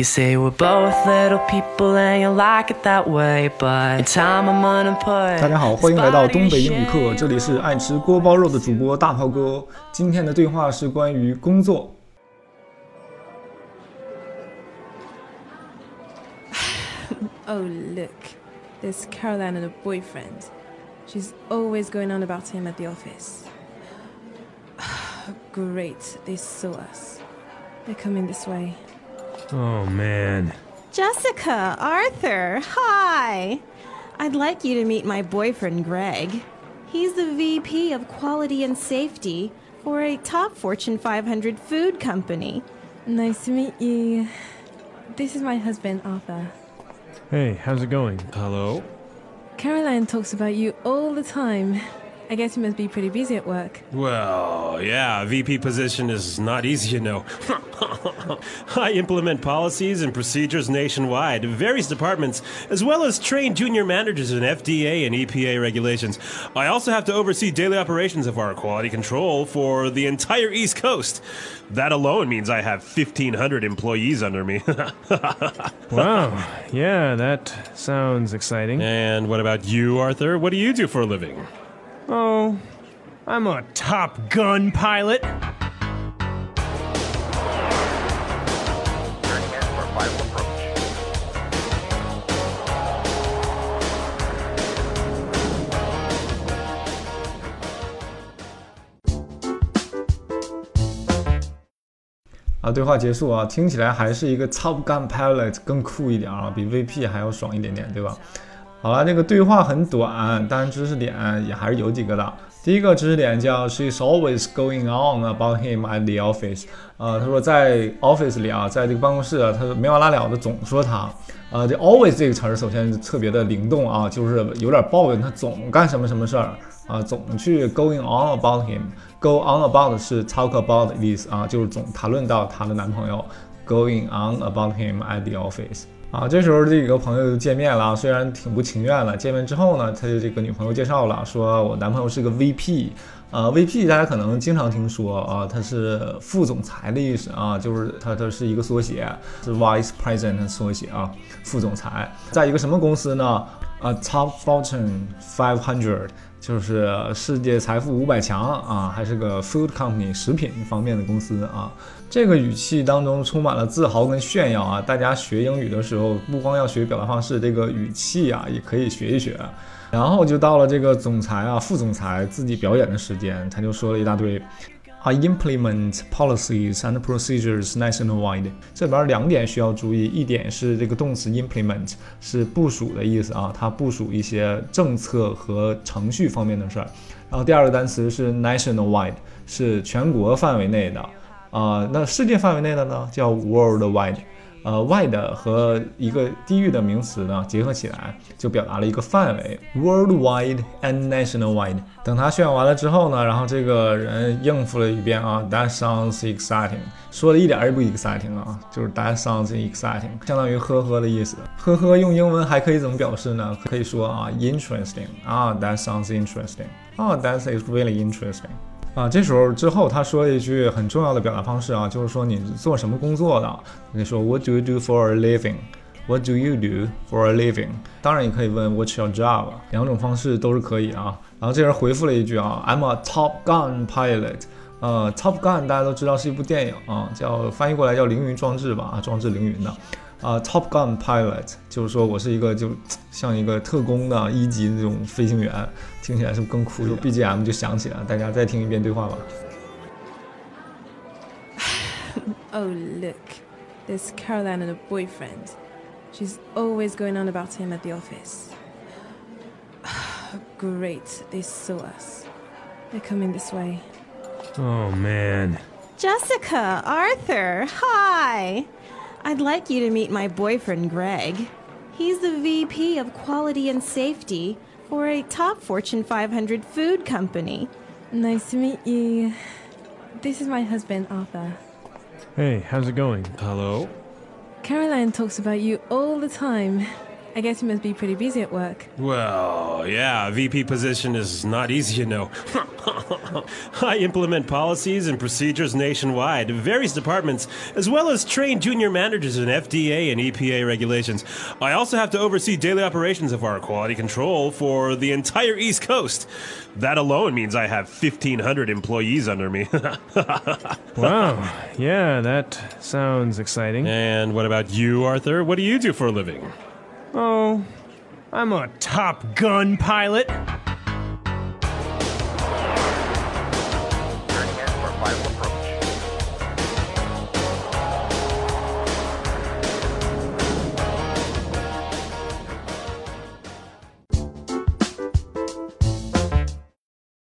You say we're both little people and you like it that way, but in time I'm gonna put. 大家好，欢迎来到东北英语课，这里是爱吃锅包肉的主播大炮哥。今天的对话是关于工作。 Oh, look. There's Caroline and her boyfriend. She's always going on about him at the office. Great, they saw us. They're coming this way. Oh man. Jessica, Arthur, hi. I'd like you to meet my boyfriend, Greg. He's the VP of Quality and Safety for a top Fortune 500 food company. Nice to meet you. This is my husband, Arthur. Hey, how's it going? Hello? Caroline talks about you all the time. I guess you must be pretty busy at work. Well, yeah, VP position is not easy, you know. I implement policies and procedures nationwide, various departments, as well as train junior managers in FDA and EPA regulations. I also have to oversee daily operations of our quality control for the entire East Coast. That alone means I have 1,500 employees under me. Wow. Yeah, that sounds exciting. and what about you, Arthur? What do you do for a living? Oh, I'm a Top Gun pilot. for final approach. 啊，对话结束啊，听起来还是一个 Top Gun Pilot 更酷一点啊，比 VP 还要爽一点点，对吧？ 好了，这个对话很短，当然知识点也还是有几个的。第一个知识点叫 She's always going on about him at the office。呃，他说在 office 里啊，在这个办公室啊，他没完没了的总说他。呃，这 always 这个词儿首先特别的灵动啊，就是有点抱怨他总干什么什么事儿啊，总去 going on about him。Go on about 是 talk about 的意思啊，就是总谈论到她的男朋友。Going on about him at the office。啊，这时候这几个朋友就见面了啊，虽然挺不情愿了。见面之后呢，他就这个女朋友介绍了，说我男朋友是个 VP，呃，VP 大家可能经常听说啊，他是副总裁的意思啊，就是他他是一个缩写，是 Vice President 的缩写啊，副总裁，在一个什么公司呢？啊，Top Fortune 500。就是世界财富五百强啊，还是个 food company 食品方面的公司啊。这个语气当中充满了自豪跟炫耀啊！大家学英语的时候，不光要学表达方式，这个语气啊也可以学一学。然后就到了这个总裁啊、副总裁自己表演的时间，他就说了一大堆。I implement policies and procedures nationwide。这里边两点需要注意，一点是这个动词 implement 是部署的意思啊，它部署一些政策和程序方面的事儿。然后第二个单词是 nationwide，是全国范围内的。啊、那世界范围内的呢叫 worldwide。呃，wide 和一个地域的名词呢结合起来，就表达了一个范围，worldwide and national wide。等他炫耀完了之后呢，然后这个人应付了一遍啊，That sounds exciting，说的一点儿也不 exciting 啊，就是 That sounds exciting，相当于呵呵的意思。呵呵用英文还可以怎么表示呢？可以说啊，interesting 啊，That sounds interesting 啊，That is really interesting。啊，这时候之后他说了一句很重要的表达方式啊，就是说你做什么工作的？你说 What do you do for a living？What do you do for a living？当然也可以问 What's your job？两种方式都是可以啊。然后这人回复了一句啊，I'm a Top Gun pilot。呃，Top Gun 大家都知道是一部电影啊，叫翻译过来叫凌云壮志吧，啊，壮志凌云的。啊、t o p Gun pilot 就是说我是一个就像一个特工的一级的这种飞行员，听起来是不是更酷？就 BGM 就响起来，大家再听一遍对话吧。 Oh, look. There's Caroline and her boyfriend. She's always going on about him at the office. Great, they saw us. They're coming this way. Oh man. Jessica, Arthur, hi. I'd like you to meet my boyfriend, Greg. He's the VP of Quality and Safety for a top Fortune 500 food company. Nice to meet you. This is my husband, Arthur. Hey, how's it going? Hello? Caroline talks about you all the time. I guess you must be pretty busy at work. Well, yeah, VP position is not easy, you know. I implement policies and procedures nationwide, various departments, as well as train junior managers in FDA and EPA regulations. I also have to oversee daily operations of our quality control for the entire East Coast. That alone means I have 1,500 employees under me. Wow. Yeah, that sounds exciting. and what about you, Arthur? What do you do for a living? Oh, I'm a Top Gun pilot.